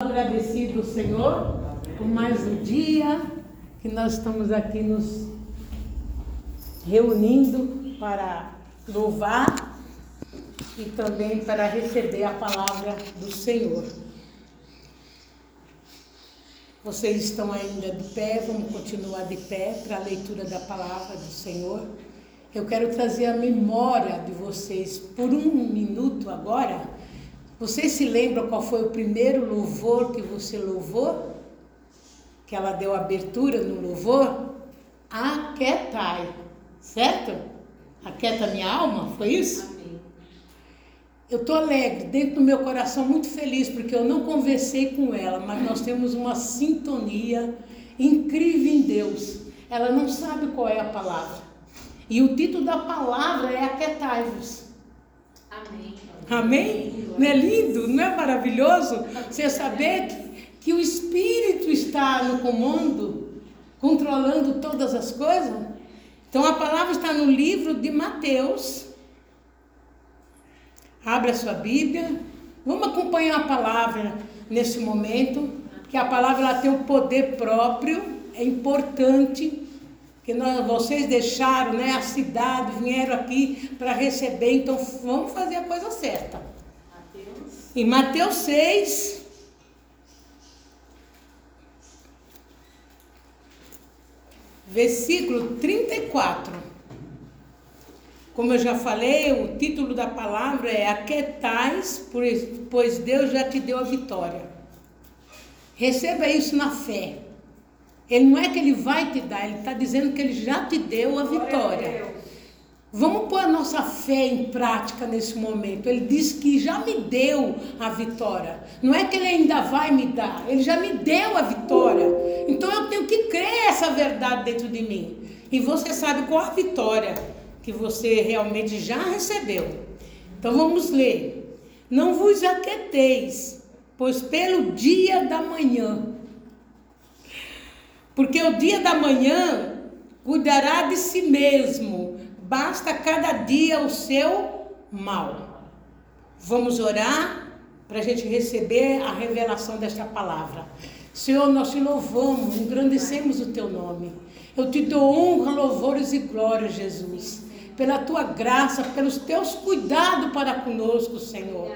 Agradecido, Senhor, por mais um dia que nós estamos aqui nos reunindo para louvar e também para receber a palavra do Senhor. Vocês estão ainda de pé, vamos continuar de pé para a leitura da palavra do Senhor. Eu quero trazer a memória de vocês por um minuto agora. Vocês se lembram qual foi o primeiro louvor que você louvou? Que ela deu abertura no louvor? Aquietai, certo? Aquieta minha alma, foi isso? Amém. Eu estou alegre, dentro do meu coração, muito feliz, porque eu não conversei com ela, mas nós temos uma sintonia incrível em Deus. Ela não sabe qual é a palavra. E o título da palavra é Aquietai-vos. Amém. Amém? Não é lindo? Não é maravilhoso? Você saber que, que o Espírito está no comando, controlando todas as coisas? Então a palavra está no livro de Mateus. Abre a sua Bíblia. Vamos acompanhar a palavra nesse momento, que a palavra ela tem o poder próprio, é importante que nós, vocês deixaram né, a cidade, vieram aqui para receber, então vamos fazer a coisa certa. Mateus. Em Mateus 6, versículo 34. Como eu já falei, o título da palavra é Aquetais, pois Deus já te deu a vitória. Receba isso na fé. Ele não é que ele vai te dar, ele está dizendo que ele já te deu a vitória. Vamos pôr a nossa fé em prática nesse momento. Ele diz que já me deu a vitória. Não é que ele ainda vai me dar, ele já me deu a vitória. Então eu tenho que crer essa verdade dentro de mim. E você sabe qual a vitória que você realmente já recebeu. Então vamos ler. Não vos aquieteis, pois pelo dia da manhã. Porque o dia da manhã cuidará de si mesmo basta cada dia o seu mal. Vamos orar para a gente receber a revelação desta palavra. Senhor, nós te louvamos, engrandecemos o teu nome. Eu te dou honra, louvores e glórias, Jesus, pela tua graça, pelos teus cuidados para conosco, Senhor.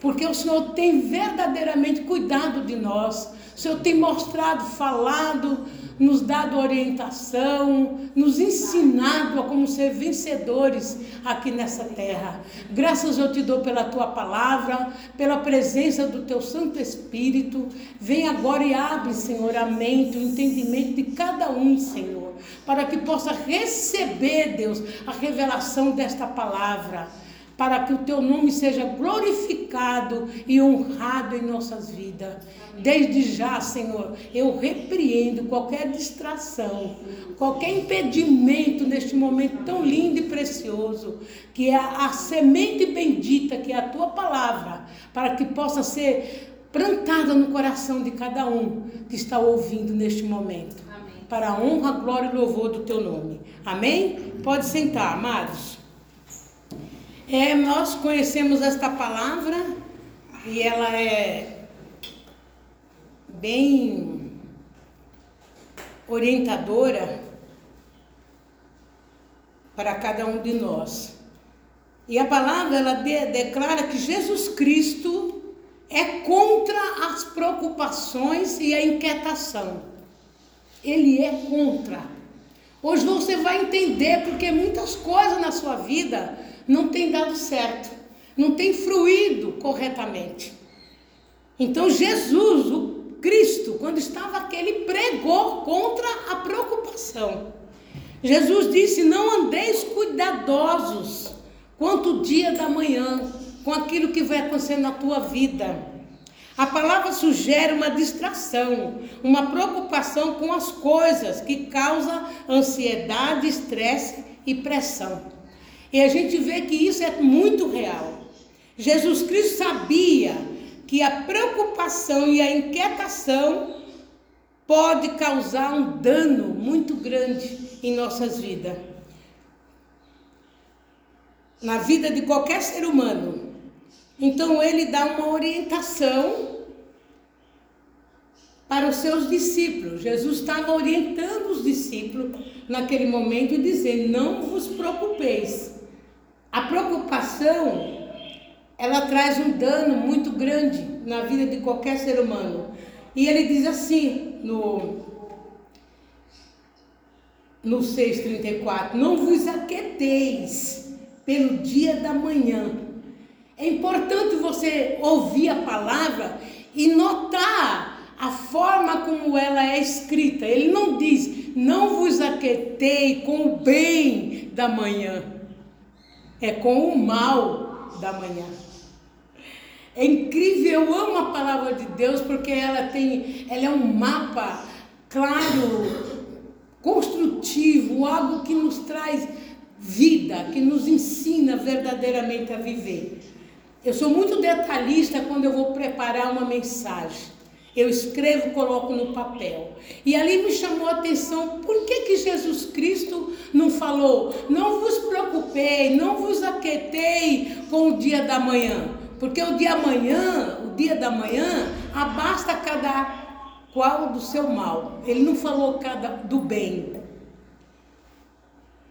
Porque o Senhor tem verdadeiramente cuidado de nós. O Senhor tem mostrado, falado, nos dado orientação, nos ensinado a como ser vencedores aqui nessa terra. Graças eu te dou pela tua palavra, pela presença do teu Santo Espírito. Vem agora e abre, Senhor, a mente, o entendimento de cada um, Senhor, para que possa receber, Deus, a revelação desta palavra para que o teu nome seja glorificado e honrado em nossas vidas. Desde já, Senhor, eu repreendo qualquer distração, qualquer impedimento neste momento tão lindo e precioso, que é a semente bendita, que é a tua palavra, para que possa ser plantada no coração de cada um que está ouvindo neste momento. Amém. Para a honra, glória e louvor do teu nome. Amém? Pode sentar, amados. É, nós conhecemos esta palavra e ela é bem orientadora para cada um de nós. E a palavra ela de, declara que Jesus Cristo é contra as preocupações e a inquietação. Ele é contra. Hoje você vai entender porque muitas coisas na sua vida não tem dado certo, não tem fluído corretamente. Então Jesus, o Cristo, quando estava aqui, ele pregou contra a preocupação. Jesus disse: Não andeis cuidadosos quanto o dia da manhã, com aquilo que vai acontecer na tua vida. A palavra sugere uma distração, uma preocupação com as coisas que causa ansiedade, estresse e pressão. E a gente vê que isso é muito real. Jesus Cristo sabia que a preocupação e a inquietação pode causar um dano muito grande em nossas vidas. Na vida de qualquer ser humano. Então ele dá uma orientação para os seus discípulos. Jesus estava orientando os discípulos naquele momento e dizendo: Não vos preocupeis. A preocupação ela traz um dano muito grande na vida de qualquer ser humano. E ele diz assim no no 6:34, não vos aqueteis pelo dia da manhã. É importante você ouvir a palavra e notar a forma como ela é escrita. Ele não diz, não vos aquetei com o bem da manhã, é com o mal da manhã. É incrível, eu amo a palavra de Deus porque ela tem, ela é um mapa claro, construtivo, algo que nos traz vida, que nos ensina verdadeiramente a viver. Eu sou muito detalhista quando eu vou preparar uma mensagem. Eu escrevo, coloco no papel. E ali me chamou a atenção por que, que Jesus Cristo não falou, não vos preocupei, não vos aquetei com o dia da manhã. Porque o dia amanhã, o dia da manhã, abasta cada qual do seu mal. Ele não falou cada do bem.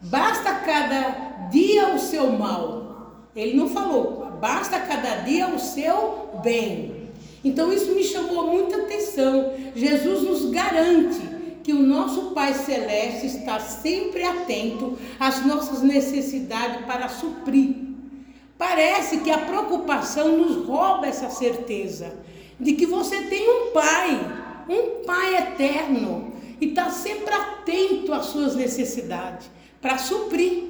Basta cada dia o seu mal. Ele não falou, basta cada dia o seu bem. Então isso me chamou muita atenção. Jesus nos garante que o nosso Pai Celeste está sempre atento às nossas necessidades para suprir. Parece que a preocupação nos rouba essa certeza de que você tem um Pai um Pai eterno e está sempre atento às suas necessidades para suprir.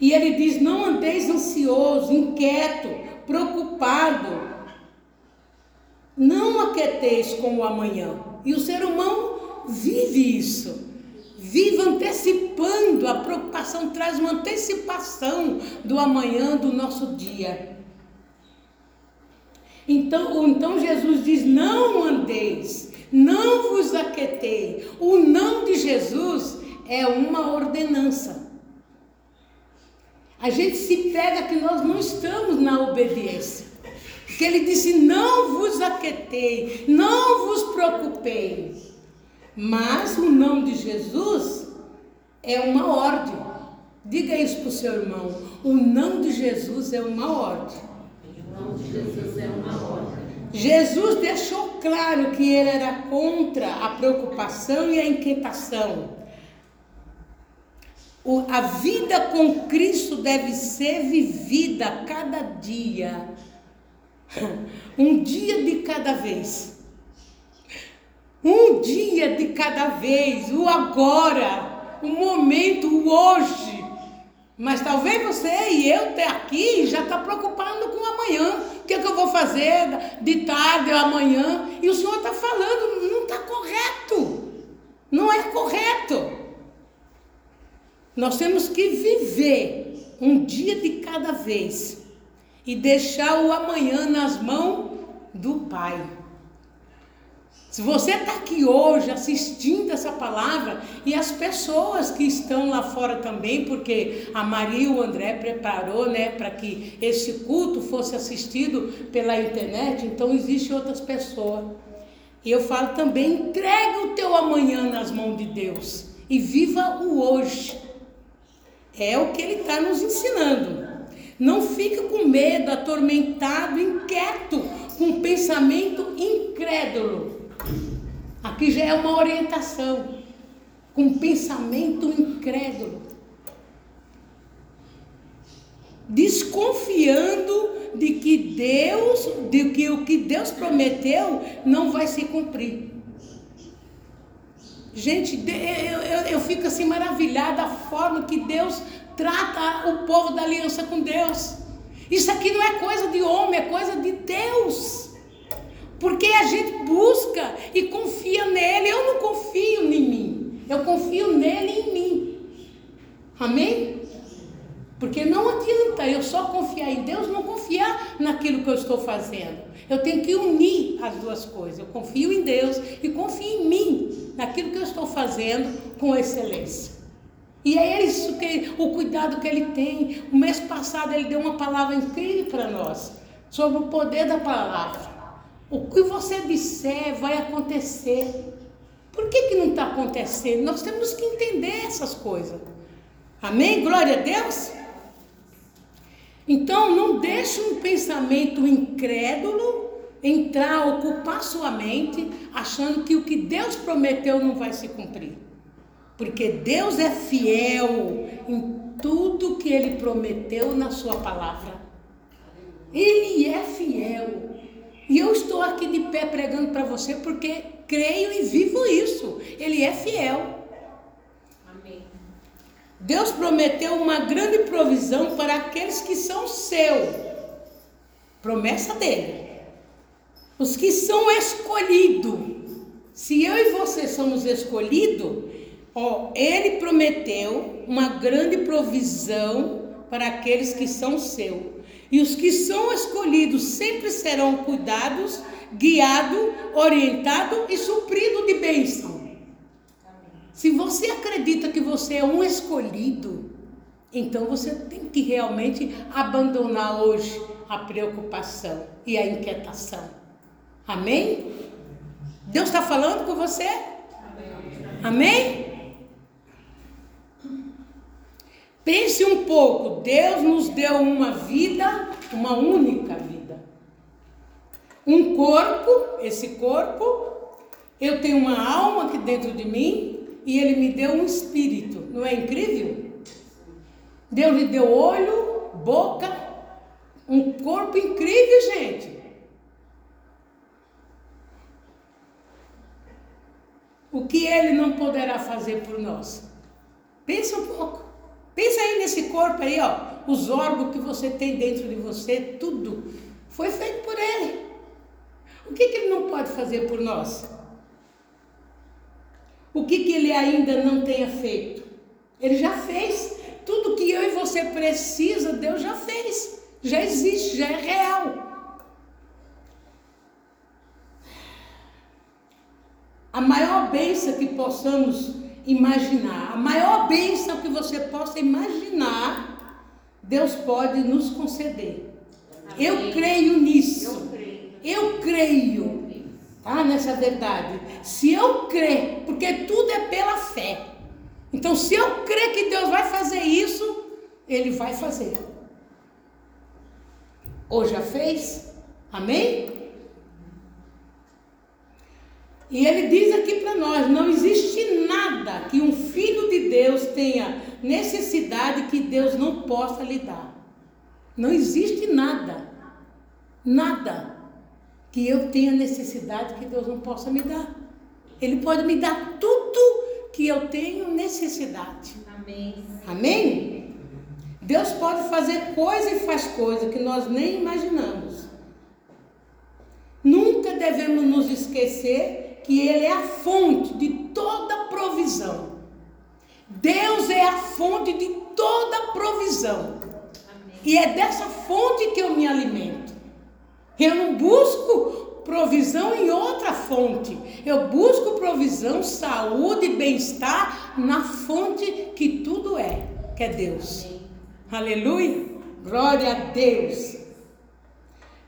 E ele diz: não andeis ansioso, inquieto, preocupado. Não aqueteis com o amanhã. E o ser humano vive isso. Vive antecipando, a preocupação traz uma antecipação do amanhã, do nosso dia. Então, então Jesus diz: não andeis, não vos aquetei. O não de Jesus é uma ordenança. A gente se pega que nós não estamos na obediência. Que ele disse: não vos aquetei, não vos preocupei. Mas o não de Jesus é uma ordem. Diga isso para o seu irmão. O não de Jesus é uma ordem. Jesus é uma ordem. Jesus deixou claro que ele era contra a preocupação e a inquietação. O, a vida com Cristo deve ser vivida cada dia, um dia de cada vez. Um dia de cada vez, o agora, o momento, o hoje. Mas talvez você e eu até aqui já está preocupado com amanhã. O que, é que eu vou fazer de tarde ou amanhã? E o Senhor está falando, não está correto. Não é correto. Nós temos que viver um dia de cada vez e deixar o amanhã nas mãos do Pai. Se você está aqui hoje assistindo essa palavra e as pessoas que estão lá fora também, porque a Maria e o André preparou, né, para que esse culto fosse assistido pela internet, então existem outras pessoas. E eu falo também, entregue o teu amanhã nas mãos de Deus e viva o hoje. É o que ele está nos ensinando. Não fique com medo, atormentado, inquieto, com pensamento incrédulo. Aqui já é uma orientação, com pensamento incrédulo. Desconfiando de que Deus, de que o que Deus prometeu não vai se cumprir. Gente, eu, eu, eu fico assim maravilhada a forma que Deus trata o povo da aliança com Deus. Isso aqui não é coisa de homem, é coisa de Deus. Porque a gente busca e confia nele. Eu não confio em mim. Eu confio nele e em mim. Amém? Porque não adianta eu só confiar em Deus, não confiar naquilo que eu estou fazendo. Eu tenho que unir as duas coisas. Eu confio em Deus e confio em mim, naquilo que eu estou fazendo com excelência. E é isso que o cuidado que ele tem. O mês passado ele deu uma palavra incrível para nós sobre o poder da palavra. O que você disser vai acontecer. Por que, que não está acontecendo? Nós temos que entender essas coisas. Amém? Glória a Deus? Então, não deixe um pensamento incrédulo entrar, ocupar sua mente, achando que o que Deus prometeu não vai se cumprir. Porque Deus é fiel em tudo que Ele prometeu na Sua palavra. Ele é fiel. E eu estou aqui de pé pregando para você porque creio e vivo isso. Ele é fiel. Amém. Deus prometeu uma grande provisão para aqueles que são seu. Promessa dele. Os que são escolhidos. Se eu e você somos escolhidos, ó, ele prometeu uma grande provisão para aqueles que são seu. E os que são escolhidos sempre serão cuidados, guiados, orientados e supridos de bênção. Se você acredita que você é um escolhido, então você tem que realmente abandonar hoje a preocupação e a inquietação. Amém? Deus está falando com você? Amém? Pense um pouco, Deus nos deu uma vida, uma única vida. Um corpo, esse corpo, eu tenho uma alma aqui dentro de mim e ele me deu um espírito. Não é incrível? Deus lhe deu olho, boca, um corpo incrível, gente. O que ele não poderá fazer por nós? Pensa um pouco. Pensa aí nesse corpo aí, ó. Os órgãos que você tem dentro de você, tudo foi feito por ele. O que, que ele não pode fazer por nós? O que, que ele ainda não tenha feito? Ele já fez. Tudo que eu e você precisa, Deus já fez. Já existe, já é real. A maior bênção que possamos imaginar, a maior bênção que você possa imaginar, Deus pode nos conceder. Amém. Eu creio nisso. Eu creio. Eu creio. Tá? Nessa verdade. Se eu crer, porque tudo é pela fé. Então, se eu crer que Deus vai fazer isso, Ele vai fazer. Ou já fez? Amém? E ele diz aqui para nós: não existe nada que um filho de Deus tenha necessidade que Deus não possa lhe dar. Não existe nada, nada que eu tenha necessidade que Deus não possa me dar. Ele pode me dar tudo que eu tenho necessidade. Amém. Amém? Deus pode fazer coisa e faz coisa que nós nem imaginamos. Nunca devemos nos esquecer que Ele é a fonte de toda provisão. Deus é a fonte de toda provisão. Amém. E é dessa fonte que eu me alimento. Eu não busco provisão em outra fonte. Eu busco provisão, saúde, bem-estar na fonte que tudo é, que é Deus. Amém. Aleluia. Glória a Deus.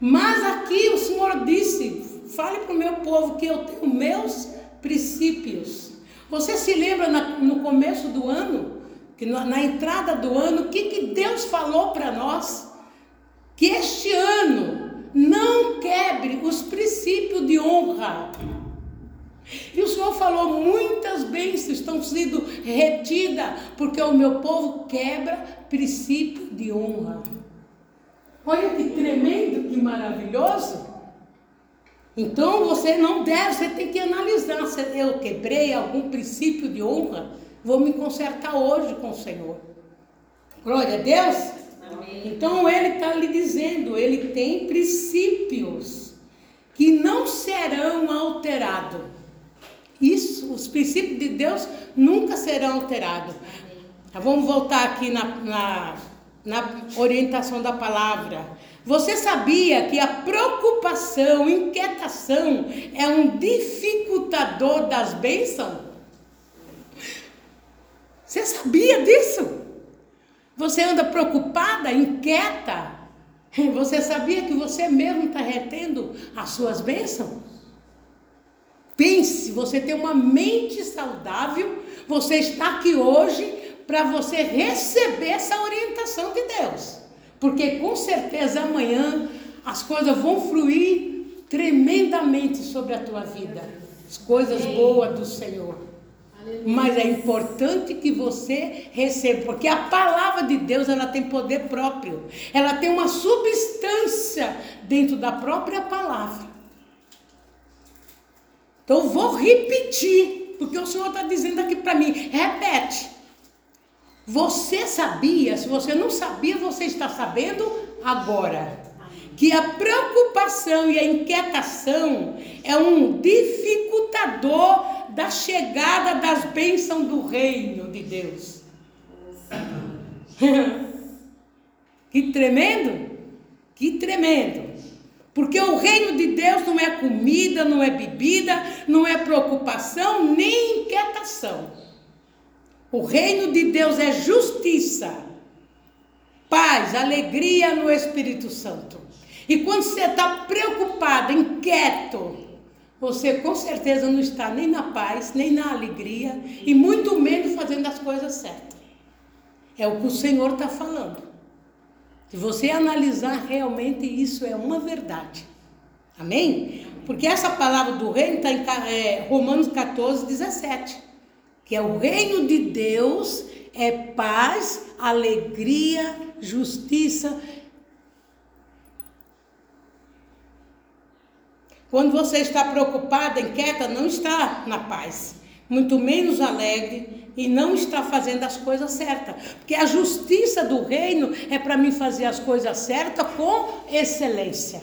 Mas aqui o Senhor disse: Fale para o meu povo que eu tenho meus princípios. Você se lembra na, no começo do ano, que na, na entrada do ano, o que, que Deus falou para nós? Que este ano não quebre os princípios de honra. E o Senhor falou: muitas bênçãos estão sendo retidas, porque o meu povo quebra princípio de honra. Olha que tremendo, que maravilhoso. Então você não deve, você tem que analisar. Se eu quebrei algum princípio de honra, vou me consertar hoje com o Senhor. Glória a Deus. Amém. Então ele está lhe dizendo, ele tem princípios que não serão alterados. Isso, os princípios de Deus nunca serão alterados. Tá, vamos voltar aqui na, na, na orientação da palavra. Você sabia que a preocupação, inquietação é um dificultador das bênçãos? Você sabia disso? Você anda preocupada, inquieta? Você sabia que você mesmo está retendo as suas bênçãos? Pense, você tem uma mente saudável, você está aqui hoje para você receber essa orientação de Deus. Porque com certeza amanhã as coisas vão fluir tremendamente sobre a tua vida. As coisas boas do Senhor. Mas é importante que você receba, porque a palavra de Deus ela tem poder próprio. Ela tem uma substância dentro da própria palavra. Então eu vou repetir, porque o Senhor está dizendo aqui para mim, repete. Você sabia? Se você não sabia, você está sabendo agora que a preocupação e a inquietação é um dificultador da chegada das bênçãos do reino de Deus. que tremendo! Que tremendo! Porque o reino de Deus não é comida, não é bebida, não é preocupação, nem inquietação. O reino de Deus é justiça, paz, alegria no Espírito Santo. E quando você está preocupado, inquieto, você com certeza não está nem na paz, nem na alegria, e muito menos fazendo as coisas certas. É o que o Senhor está falando. Se você analisar realmente, isso é uma verdade. Amém? Porque essa palavra do reino está em é, Romanos 14, 17. Que é o reino de Deus é paz, alegria, justiça Quando você está preocupada, inquieta, não está na paz, muito menos alegre e não está fazendo as coisas certas. Porque a justiça do reino é para mim fazer as coisas certas com excelência.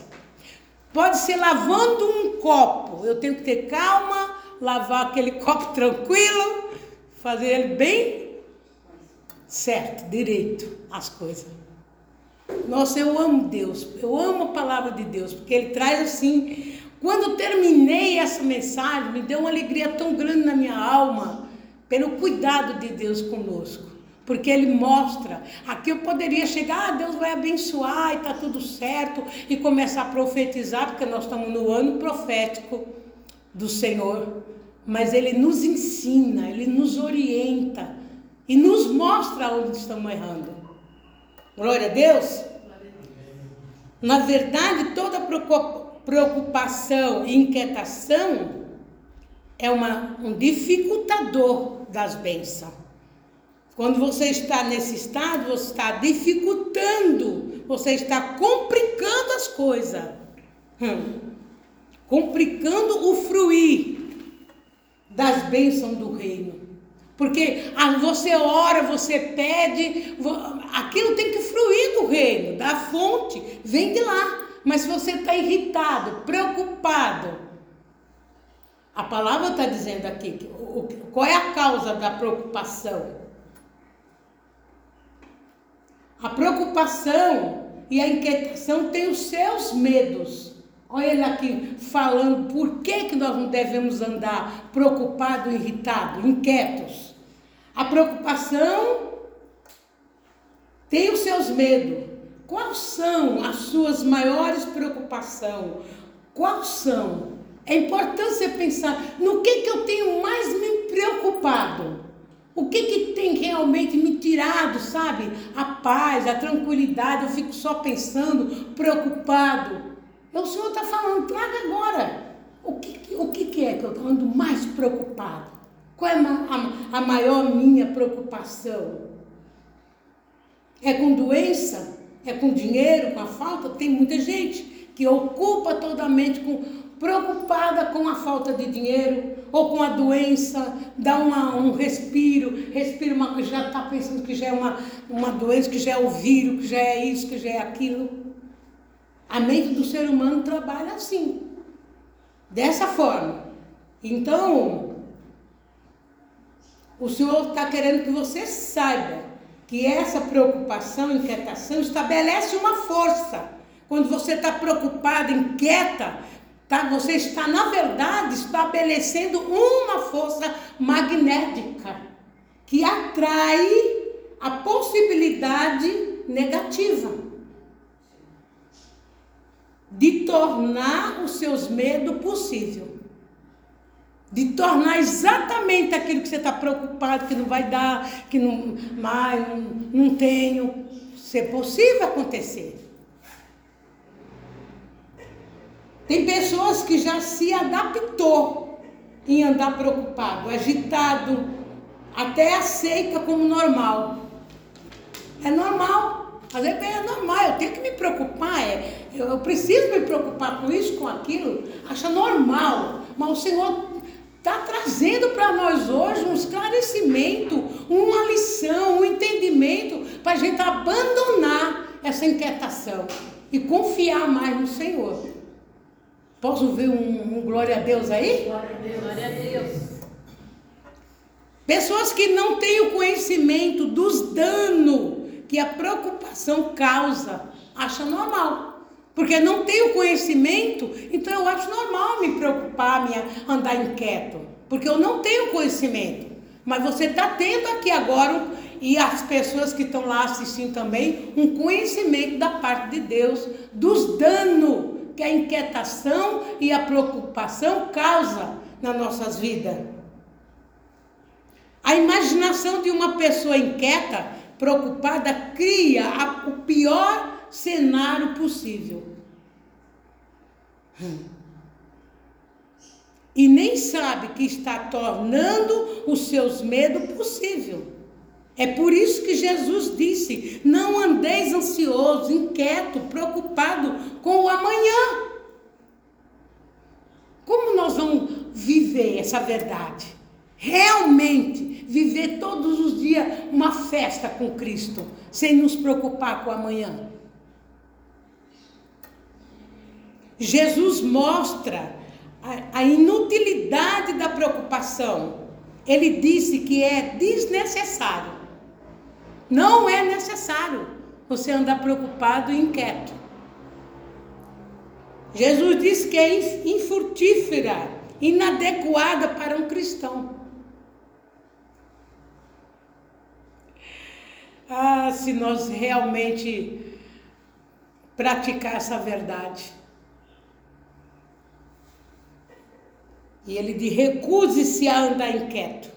Pode ser lavando um copo, eu tenho que ter calma, lavar aquele copo tranquilo, fazer ele bem certo, direito, as coisas. Nossa, eu amo Deus, eu amo a palavra de Deus, porque Ele traz assim quando terminei essa mensagem, me deu uma alegria tão grande na minha alma, pelo cuidado de Deus conosco. Porque Ele mostra, aqui eu poderia chegar, ah, Deus vai abençoar e está tudo certo, e começar a profetizar, porque nós estamos no ano profético do Senhor. Mas Ele nos ensina, Ele nos orienta e nos mostra onde estamos errando. Glória a Deus. Na verdade, toda preocupação e inquietação é uma, um dificultador das bênçãos. Quando você está nesse estado, você está dificultando, você está complicando as coisas, hum. complicando o fruir das bênçãos do reino. Porque você ora, você pede, aquilo tem que fluir do reino, da fonte, vem de lá. Mas se você está irritado, preocupado, a palavra está dizendo aqui qual é a causa da preocupação. A preocupação e a inquietação têm os seus medos. Olha ele aqui falando por que, que nós não devemos andar preocupado, irritado, inquietos. A preocupação tem os seus medos. Quais são as suas maiores preocupações? Quais são? É importante você pensar no que, que eu tenho mais me preocupado. O que, que tem realmente me tirado, sabe? A paz, a tranquilidade. Eu fico só pensando, preocupado. O Senhor está falando, traga agora. O que, o que, é que eu ando mais preocupado? Qual é a, a, a maior minha preocupação? É com doença? é com dinheiro, com a falta, tem muita gente que ocupa toda a mente com, preocupada com a falta de dinheiro ou com a doença, dá uma, um respiro, respira uma já está pensando que já é uma, uma doença, que já é o vírus, que já é isso, que já é aquilo. A mente do ser humano trabalha assim, dessa forma. Então, o Senhor está querendo que você saiba que essa preocupação, inquietação estabelece uma força. Quando você está preocupada, inquieta, tá? você está, na verdade, estabelecendo uma força magnética que atrai a possibilidade negativa. De tornar os seus medos possível. De tornar exatamente aquilo que você está preocupado, que não vai dar, que não mais, não, não tenho, ser possível acontecer. Tem pessoas que já se adaptou em andar preocupado, agitado, até aceita como normal. É normal. Às vezes é normal, eu tenho que me preocupar, é, eu, eu preciso me preocupar com isso, com aquilo, acha normal. Mas o Senhor está trazendo para nós hoje um esclarecimento, uma lição, um entendimento para a gente abandonar essa inquietação e confiar mais no Senhor. Posso ver um, um glória a Deus aí? Glória a Deus. Glória a Deus. Pessoas que não têm o conhecimento dos danos que a preocupação causa, acham normal. Porque não tem o conhecimento, então eu acho normal me preocupar, me andar inquieto. Porque eu não tenho conhecimento. Mas você está tendo aqui agora, e as pessoas que estão lá assistindo também, um conhecimento da parte de Deus dos danos que a inquietação e a preocupação causa nas nossas vidas. A imaginação de uma pessoa inquieta, preocupada, cria a, o pior cenário possível. E nem sabe que está tornando os seus medos possível. É por isso que Jesus disse: não andeis ansioso, inquieto, preocupado com o amanhã. Como nós vamos viver essa verdade? Realmente viver todos os dias uma festa com Cristo, sem nos preocupar com o amanhã. Jesus mostra a, a inutilidade da preocupação. Ele disse que é desnecessário. Não é necessário você andar preocupado e inquieto. Jesus disse que é infrutífera, inadequada para um cristão. Ah, se nós realmente praticar essa verdade. E ele diz: recuse-se a andar inquieto.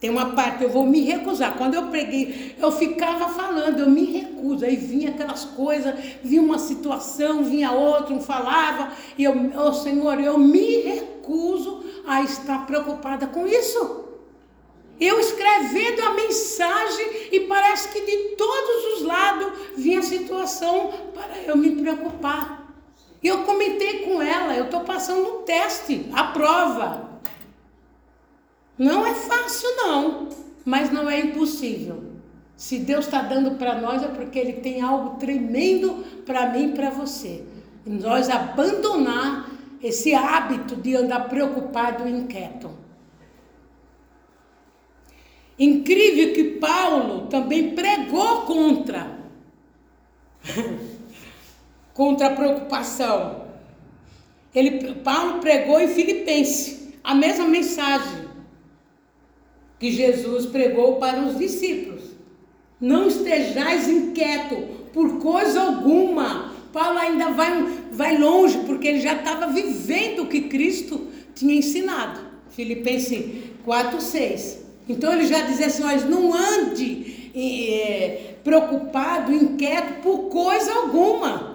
Tem uma parte, eu vou me recusar. Quando eu preguei, eu ficava falando, eu me recuso. Aí vinha aquelas coisas, vinha uma situação, vinha outra, um falava, e eu, oh Senhor, eu me recuso a estar preocupada com isso. Eu escrevendo a mensagem e parece que de todos os lados vinha a situação para eu me preocupar. E eu comentei com ela, eu estou passando um teste, a prova. Não é fácil, não, mas não é impossível. Se Deus está dando para nós é porque Ele tem algo tremendo para mim e para você. Nós abandonar esse hábito de andar preocupado e inquieto. Incrível que Paulo também pregou contra contra a preocupação. Ele Paulo pregou em Filipenses a mesma mensagem que Jesus pregou para os discípulos. Não estejais inquieto por coisa alguma. Paulo ainda vai, vai longe, porque ele já estava vivendo o que Cristo tinha ensinado. Filipenses 4, 6. Então ele já dizia assim: mas não ande é, preocupado, inquieto por coisa alguma.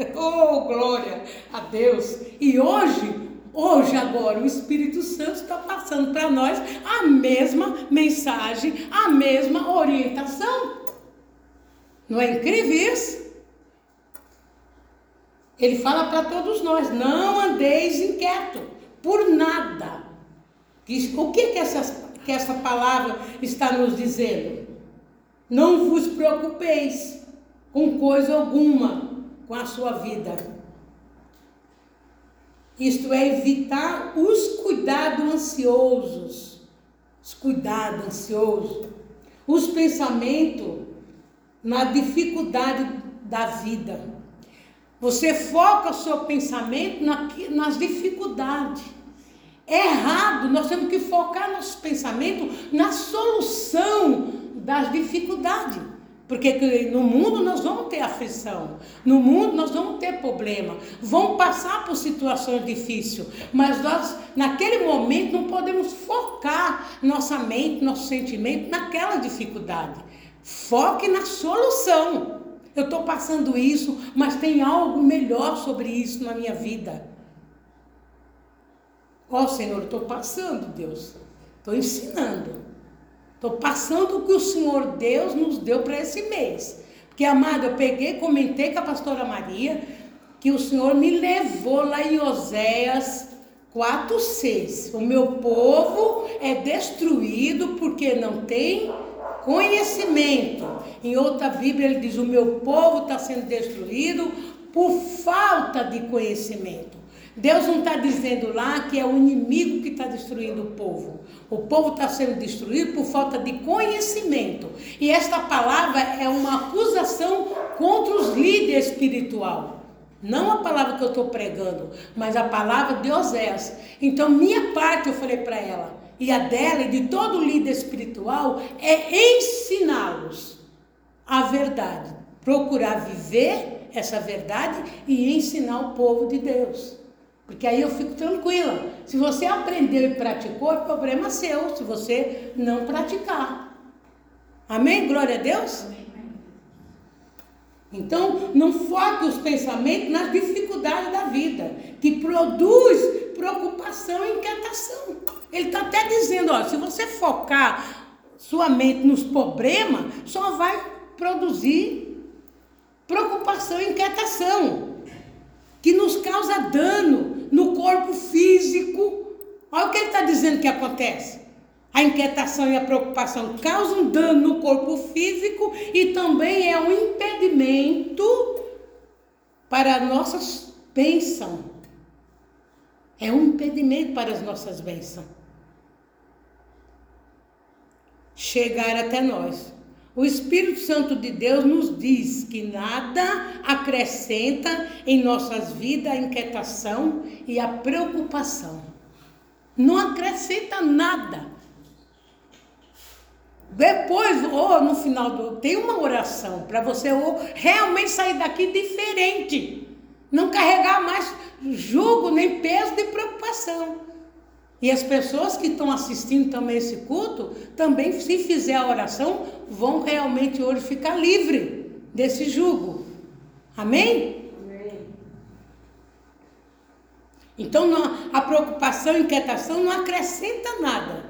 Oh, glória a Deus! E hoje Hoje, agora, o Espírito Santo está passando para nós a mesma mensagem, a mesma orientação. Não é incrível isso? Ele fala para todos nós: não andeis inquieto por nada. O que, que, essa, que essa palavra está nos dizendo? Não vos preocupeis com coisa alguma com a sua vida isto é, evitar os cuidados ansiosos. Os cuidados ansiosos. Os pensamentos na dificuldade da vida. Você foca o seu pensamento na, nas dificuldades. É errado, nós temos que focar nosso pensamento na solução das dificuldades. Porque no mundo nós vamos ter aflição, no mundo nós vamos ter problema, vamos passar por situações difíceis, mas nós, naquele momento, não podemos focar nossa mente, nosso sentimento naquela dificuldade. Foque na solução. Eu estou passando isso, mas tem algo melhor sobre isso na minha vida. Ó oh, Senhor, estou passando, Deus. Estou ensinando. Estou passando o que o Senhor Deus nos deu para esse mês. Porque, amado, eu peguei, comentei com a pastora Maria que o Senhor me levou lá em Oséias 4,6. O meu povo é destruído porque não tem conhecimento. Em outra Bíblia ele diz: O meu povo está sendo destruído por falta de conhecimento. Deus não está dizendo lá que é o inimigo que está destruindo o povo. O povo está sendo destruído por falta de conhecimento. E esta palavra é uma acusação contra os líderes espiritual. Não a palavra que eu estou pregando, mas a palavra de Osés. Então, minha parte, eu falei para ela, e a dela e de todo líder espiritual, é ensiná-los a verdade. Procurar viver essa verdade e ensinar o povo de Deus. Porque aí eu fico tranquila. Se você aprendeu e praticou, é problema seu, se você não praticar. Amém? Glória a Deus? Então, não foque os pensamentos nas dificuldades da vida, que produz preocupação e inquietação. Ele está até dizendo, ó, se você focar sua mente nos problemas, só vai produzir preocupação e inquietação, que nos causa dano, no corpo físico. Olha o que ele está dizendo que acontece. A inquietação e a preocupação causam dano no corpo físico e também é um impedimento para as nossas bênçãos. É um impedimento para as nossas bênçãos. Chegar até nós. O Espírito Santo de Deus nos diz que nada acrescenta em nossas vidas a inquietação e a preocupação. Não acrescenta nada. Depois, ou no final do. Tem uma oração para você ou realmente sair daqui diferente. Não carregar mais jugo nem peso de preocupação. E as pessoas que estão assistindo também esse culto, também, se fizer a oração, vão realmente hoje ficar livre desse jugo. Amém? Amém. Então, não, a preocupação e inquietação não acrescenta nada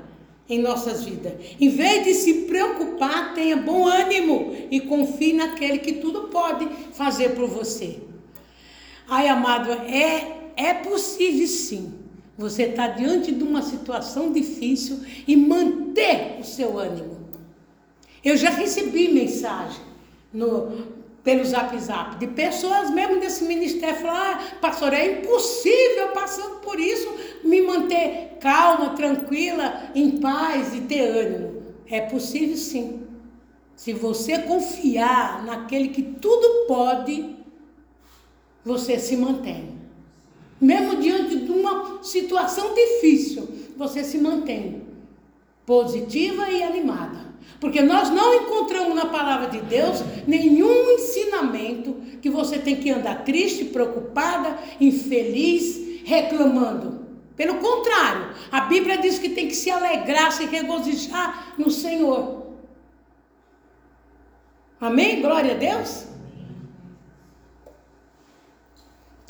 em nossas vidas. Em vez de se preocupar, tenha bom ânimo e confie naquele que tudo pode fazer por você. Ai, amado, é, é possível sim você está diante de uma situação difícil e manter o seu ânimo. Eu já recebi mensagem no, pelo zap zap de pessoas mesmo desse ministério falar, ah, pastor, é impossível passando por isso me manter calma, tranquila, em paz e ter ânimo. É possível sim. Se você confiar naquele que tudo pode, você se mantém. Mesmo diante de uma situação difícil, você se mantém positiva e animada. Porque nós não encontramos na palavra de Deus nenhum ensinamento que você tem que andar triste, preocupada, infeliz, reclamando. Pelo contrário, a Bíblia diz que tem que se alegrar, se regozijar no Senhor. Amém? Glória a Deus?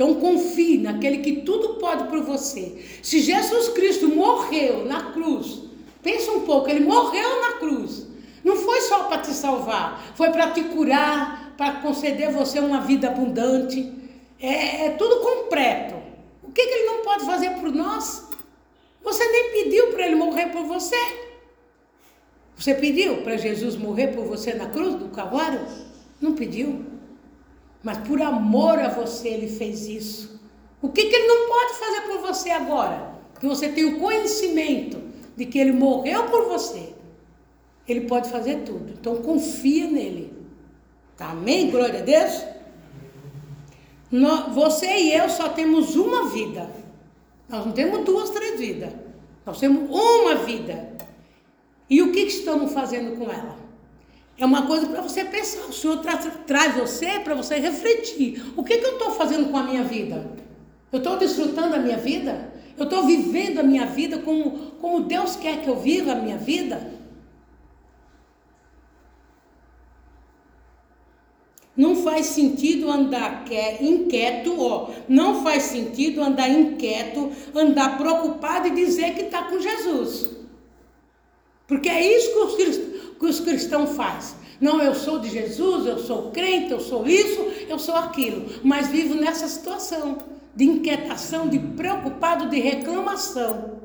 Então confie naquele que tudo pode por você. Se Jesus Cristo morreu na cruz, pensa um pouco, ele morreu na cruz. Não foi só para te salvar, foi para te curar, para conceder você uma vida abundante. É, é tudo completo. O que, que ele não pode fazer por nós? Você nem pediu para ele morrer por você. Você pediu para Jesus morrer por você na cruz do Calvário? Não pediu. Mas por amor a você ele fez isso. O que, que ele não pode fazer por você agora? Que você tem o conhecimento de que ele morreu por você. Ele pode fazer tudo. Então confia nele. Tá? Amém? Glória a Deus. você e eu só temos uma vida. Nós não temos duas, três vidas. Nós temos uma vida. E o que estamos fazendo com ela? É uma coisa para você pensar. O Senhor tra traz você para você refletir. O que, que eu estou fazendo com a minha vida? Eu estou desfrutando a minha vida? Eu estou vivendo a minha vida como, como Deus quer que eu viva a minha vida? Não faz sentido andar inquieto, ó. Não faz sentido andar inquieto, andar preocupado e dizer que está com Jesus. Porque é isso que os, que os cristãos fazem. Não, eu sou de Jesus, eu sou crente, eu sou isso, eu sou aquilo. Mas vivo nessa situação de inquietação, de preocupado, de reclamação.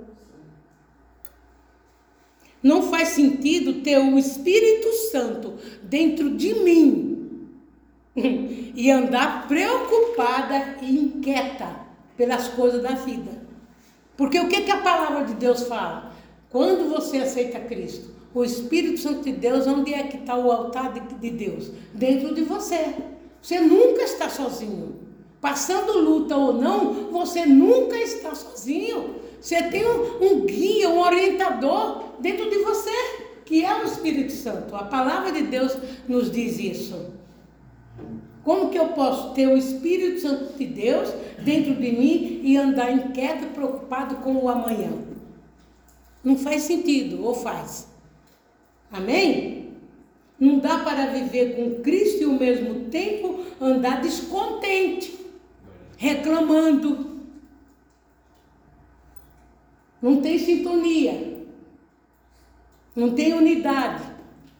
Não faz sentido ter o Espírito Santo dentro de mim e andar preocupada e inquieta pelas coisas da vida. Porque o que, que a palavra de Deus fala? Quando você aceita Cristo, o Espírito Santo de Deus, onde é que está o altar de, de Deus? Dentro de você. Você nunca está sozinho. Passando luta ou não, você nunca está sozinho. Você tem um, um guia, um orientador dentro de você, que é o Espírito Santo. A palavra de Deus nos diz isso. Como que eu posso ter o Espírito Santo de Deus dentro de mim e andar inquieto, preocupado com o amanhã? Não faz sentido, ou faz? Amém? Não dá para viver com Cristo e ao mesmo tempo andar descontente, reclamando. Não tem sintonia. Não tem unidade.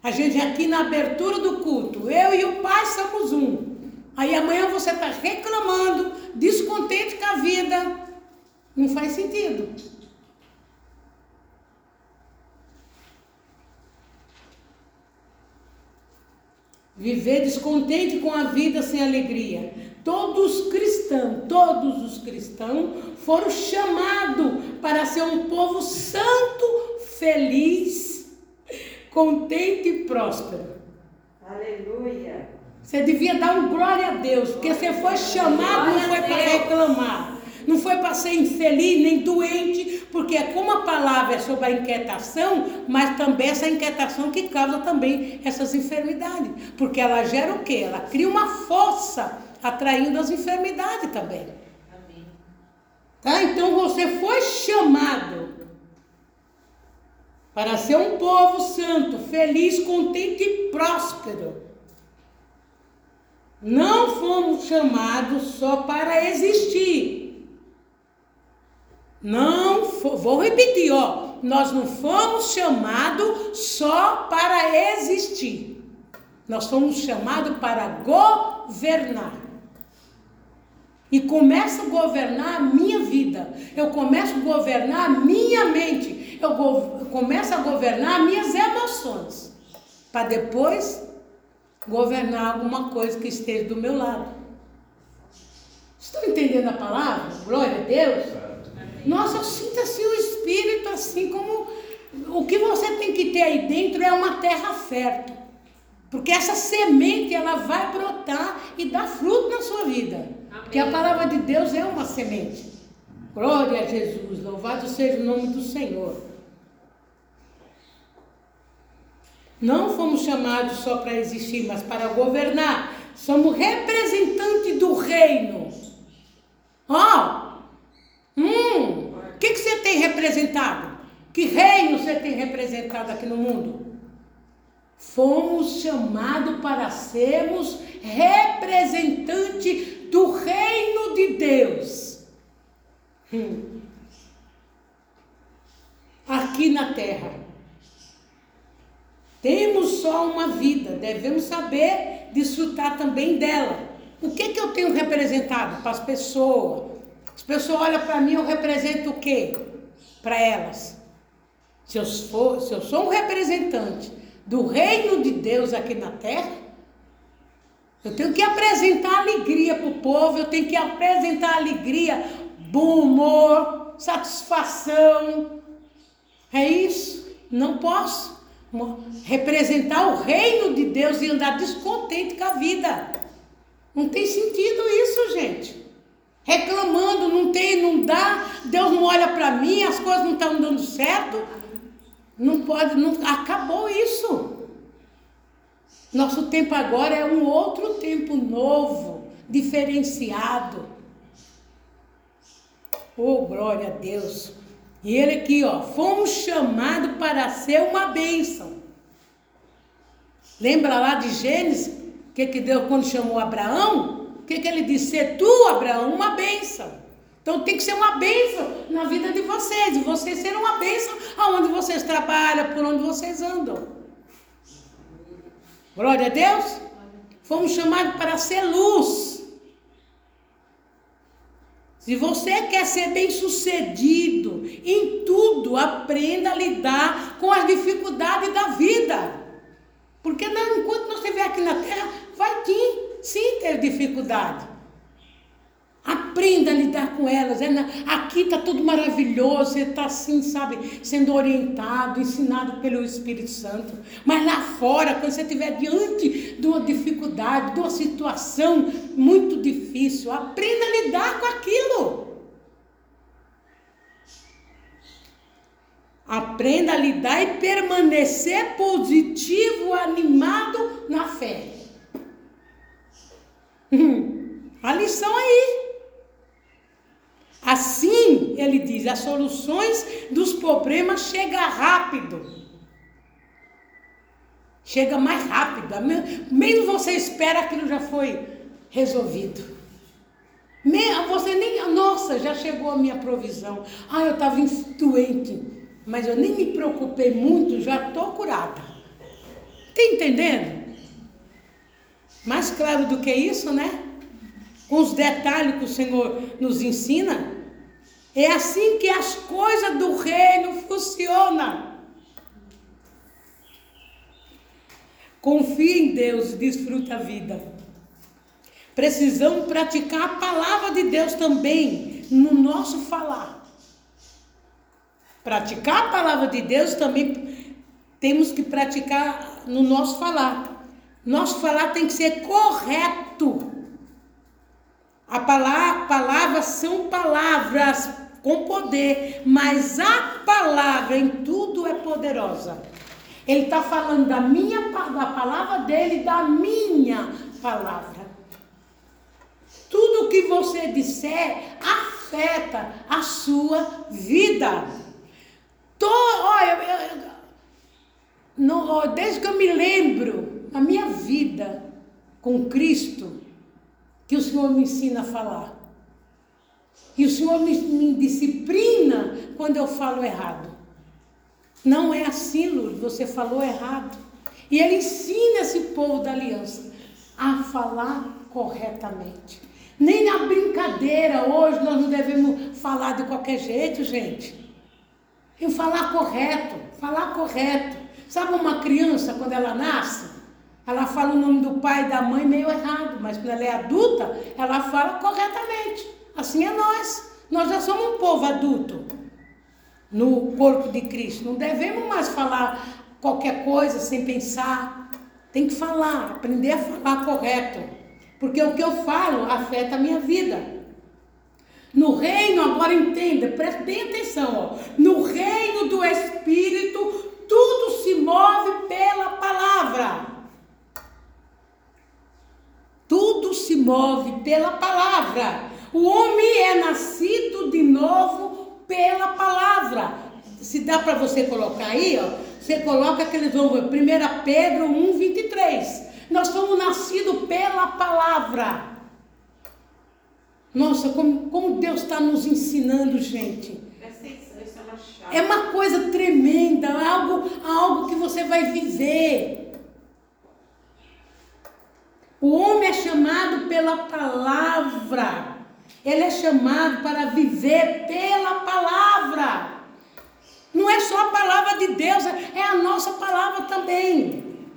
A gente aqui na abertura do culto, eu e o Pai somos um. Aí amanhã você está reclamando, descontente com a vida. Não faz sentido. Viver descontente com a vida sem alegria. Todos os cristãos, todos os cristãos foram chamados para ser um povo santo, feliz, contente e próspero. Aleluia. Você devia dar um glória a Deus, porque você foi chamado, não foi para reclamar. Não foi para ser infeliz nem doente, porque é como a palavra é sobre a inquietação, mas também essa inquietação que causa também essas enfermidades. Porque ela gera o quê? Ela cria uma força atraindo as enfermidades também. Tá? Então você foi chamado para ser um povo santo, feliz, contente e próspero. Não fomos chamados só para existir. Não, vou repetir, ó. Nós não fomos chamados só para existir. Nós fomos chamados para governar. E começo a governar a minha vida. Eu começo a governar a minha mente. Eu, eu começo a governar as minhas emoções. Para depois governar alguma coisa que esteja do meu lado. Estão entendendo a palavra? Glória a Deus. Nossa, eu sinto assim o espírito, assim como o que você tem que ter aí dentro é uma terra fértil. Porque essa semente ela vai brotar e dar fruto na sua vida. Amém. Porque a palavra de Deus é uma semente. Glória a Jesus, louvado seja o nome do Senhor. Não fomos chamados só para existir, mas para governar. Somos representantes do reino. Ó, oh, Hum, o que, que você tem representado? Que reino você tem representado aqui no mundo? Fomos chamados para sermos representante do reino de Deus. Hum. Aqui na terra. Temos só uma vida, devemos saber desfrutar também dela. O que, que eu tenho representado para as pessoas? As pessoas olham para mim, eu represento o quê? Para elas. Se eu, for, se eu sou um representante do reino de Deus aqui na terra, eu tenho que apresentar alegria para o povo, eu tenho que apresentar alegria, bom humor, satisfação. É isso. Não posso representar o reino de Deus e andar descontente com a vida. Não tem sentido isso, gente reclamando, não tem, não dá, Deus não olha para mim, as coisas não estão dando certo. Não pode, não, acabou isso. Nosso tempo agora é um outro tempo novo, diferenciado. Oh, glória a Deus. E ele aqui, ó, fomos chamados para ser uma bênção. Lembra lá de Gênesis? Que, que Deus, quando chamou Abraão? O que, que ele disse? Ser tu, Abraão, uma bênção. Então tem que ser uma bênção na vida de vocês. E vocês serão uma bênção aonde vocês trabalham, por onde vocês andam. Glória a Deus. Fomos chamados para ser luz. Se você quer ser bem sucedido em tudo, aprenda a lidar com as dificuldades da vida. Porque não, enquanto nós estiver aqui na terra, vai sim, sim ter dificuldade. Aprenda a lidar com elas. É aqui está tudo maravilhoso, você está assim, sabe, sendo orientado, ensinado pelo Espírito Santo. Mas lá fora, quando você estiver diante de uma dificuldade, de uma situação muito difícil, aprenda a lidar com aquilo. Aprenda a lidar e permanecer positivo, animado na fé. A lição aí. Assim, ele diz, as soluções dos problemas chegam rápido. Chega mais rápido. Mesmo você espera aquilo já foi resolvido. Você nem, nossa, já chegou a minha provisão. Ah, eu estava doente, mas eu nem me preocupei muito, já estou curada. Está entendendo? Mais claro do que isso, né? Com os detalhes que o Senhor nos ensina. É assim que as coisas do reino funcionam. Confie em Deus e desfruta a vida. Precisamos praticar a palavra de Deus também no nosso falar. Praticar a palavra de Deus também temos que praticar no nosso falar. Nosso falar tem que ser correto. A palavra, palavras são palavras com poder, mas a palavra em tudo é poderosa. Ele está falando da minha da palavra dele, da minha palavra. Tudo que você disser afeta a sua vida. Tô, olha, eu, eu, no, desde que eu me lembro, a minha vida com Cristo, que o Senhor me ensina a falar. E o Senhor me, me disciplina quando eu falo errado. Não é assim, Lourdes, você falou errado. E Ele ensina esse povo da aliança a falar corretamente. Nem na brincadeira hoje nós não devemos falar de qualquer jeito, gente. E falar correto, falar correto. Sabe uma criança quando ela nasce? Ela fala o nome do pai e da mãe meio errado, mas quando ela é adulta, ela fala corretamente. Assim é nós. Nós já somos um povo adulto no corpo de Cristo. Não devemos mais falar qualquer coisa sem pensar. Tem que falar, aprender a falar correto. Porque o que eu falo afeta a minha vida. No reino, agora entenda, preste bem atenção, ó. no reino do Espírito, tudo se move pela palavra. Tudo se move pela palavra. O homem é nascido de novo pela palavra. Se dá para você colocar aí, ó, você coloca aqueles vão 1 Pedro 1, 23. Nós somos nascidos pela palavra. Nossa, como, como Deus está nos ensinando, gente. É uma coisa tremenda, algo, algo que você vai viver. O homem é chamado pela palavra. Ele é chamado para viver pela palavra. Não é só a palavra de Deus, é a nossa palavra também.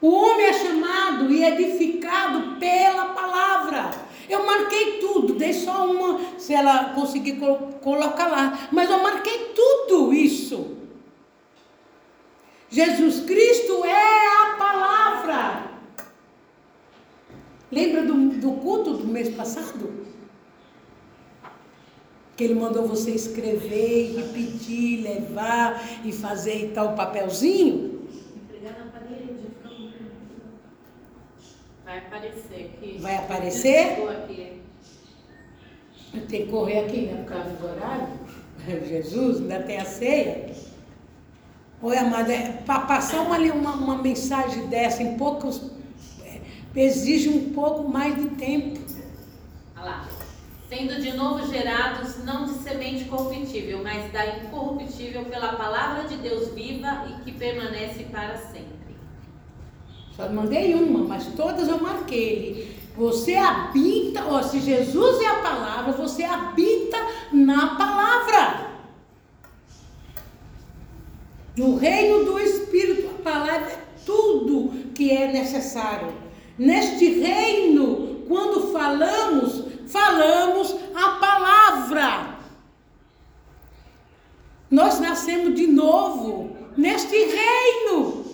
O homem é chamado e edificado pela palavra. Eu marquei tudo, dei só uma, se ela conseguir colocar lá. Mas eu marquei tudo isso. Jesus Cristo é a palavra. Lembra do, do culto do mês passado? que ele mandou você escrever, pedir, levar e fazer e tal papelzinho. Vai aparecer aqui. Vai aparecer? Aqui. Eu tenho que correr aqui, né? Por causa do horário. Jesus, ainda tem a ceia. Oi, amada, é, para passar uma, uma, uma mensagem dessa em poucos. Exige um pouco mais de tempo. Olha lá. Sendo de novo gerados, não de semente corruptível, mas da incorruptível pela palavra de Deus viva e que permanece para sempre. Só mandei uma, mas todas eu marquei. Você habita, ó, se Jesus é a palavra, você habita na palavra. No reino do Espírito, a palavra é tudo que é necessário. Neste reino, quando falamos, falamos a palavra. Nós nascemos de novo neste reino.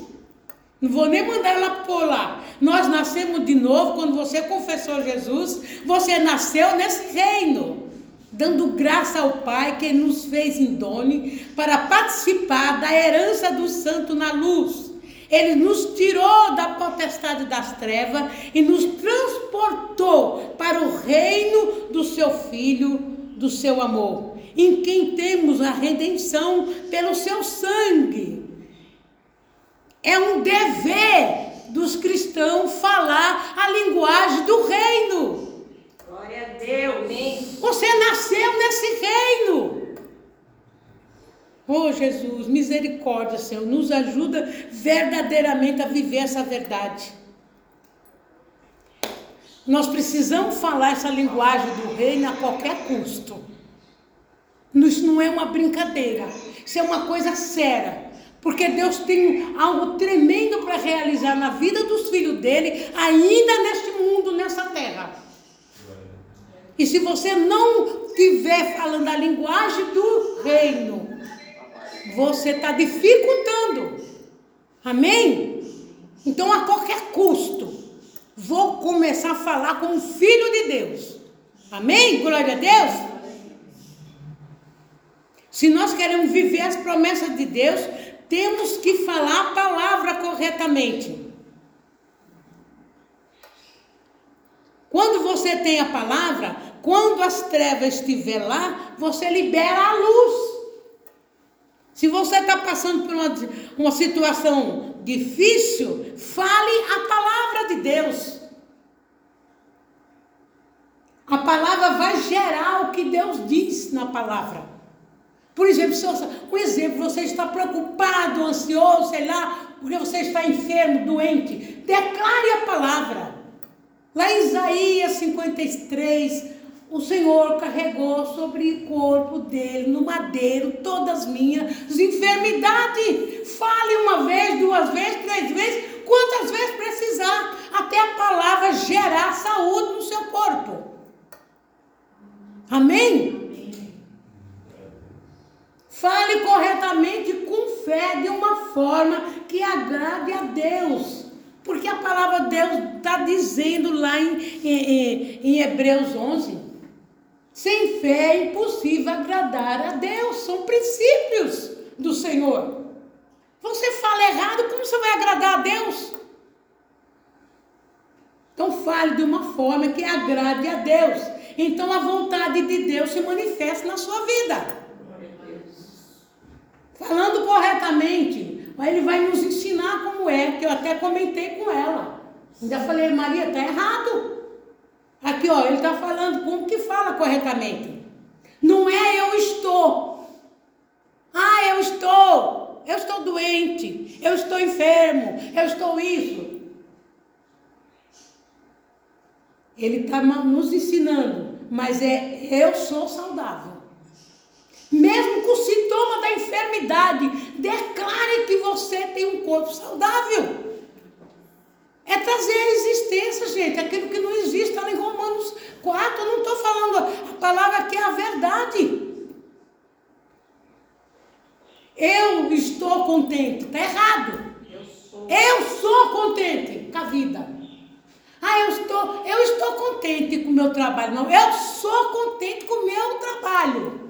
Não vou nem mandar ela pular. Nós nascemos de novo quando você confessou Jesus. Você nasceu nesse reino, dando graça ao Pai que nos fez indone para participar da herança do santo na luz. Ele nos tirou da potestade das trevas e nos transportou para o reino do seu Filho, do seu amor, em quem temos a redenção pelo seu sangue. É um dever dos cristãos falar a linguagem do reino. Glória a Deus. Você nasceu nesse reino. Oh Jesus, misericórdia, Senhor, nos ajuda verdadeiramente a viver essa verdade. Nós precisamos falar essa linguagem do reino a qualquer custo. Isso não é uma brincadeira, isso é uma coisa séria. Porque Deus tem algo tremendo para realizar na vida dos filhos dele, ainda neste mundo, nessa terra. E se você não estiver falando a linguagem do reino, você está dificultando. Amém? Então, a qualquer custo, vou começar a falar com o Filho de Deus. Amém? Glória a Deus. Se nós queremos viver as promessas de Deus, temos que falar a palavra corretamente. Quando você tem a palavra, quando as trevas estiver lá, você libera a luz. Se você está passando por uma, uma situação difícil, fale a palavra de Deus. A palavra vai gerar o que Deus diz na palavra. Por exemplo, se você, um exemplo, você está preocupado, ansioso, sei lá, porque você está enfermo, doente, declare a palavra. Lá em Isaías 53, o Senhor carregou sobre o corpo dele, no madeiro, todas as minhas enfermidades. Fale uma vez, duas vezes, três vezes, quantas vezes precisar, até a palavra gerar saúde no seu corpo. Amém? Fale corretamente com fé, de uma forma que agrade a Deus. Porque a palavra de Deus está dizendo lá em, em, em, Hebreus 11: sem fé é impossível agradar a Deus. São princípios do Senhor. Você fala errado, como você vai agradar a Deus? Então fale de uma forma que agrade a Deus. Então a vontade de Deus se manifesta na sua vida. Falando corretamente, ele vai nos ensinar como é, que eu até comentei com ela. Ainda falei, Maria, está errado. Aqui, ó, ele está falando como que fala corretamente. Não é eu estou. Ah, eu estou. Eu estou doente. Eu estou enfermo. Eu estou isso. Ele está nos ensinando, mas é eu sou saudável. Mesmo com o sintoma da enfermidade, declare que você tem um corpo saudável. É trazer a existência, gente, aquilo que não existe, está em Romanos 4. Eu não estou falando a palavra que é a verdade. Eu estou contente, está errado. Eu sou. Eu sou contente com a vida. Ah, eu estou, eu estou contente com o meu trabalho. Não, eu sou contente com o meu trabalho.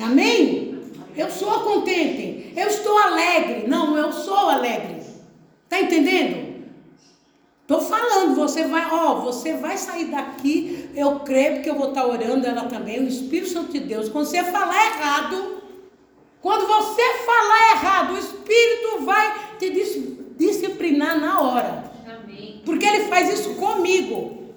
Amém? Eu sou contente. Eu estou alegre. Não, eu sou alegre. Está entendendo? Tô falando, você vai, ó, você vai sair daqui, eu creio porque eu vou estar orando ela também, o Espírito Santo de Deus. Quando você falar errado, quando você falar errado, o Espírito vai te dis disciplinar na hora. Amém. Porque ele faz isso comigo.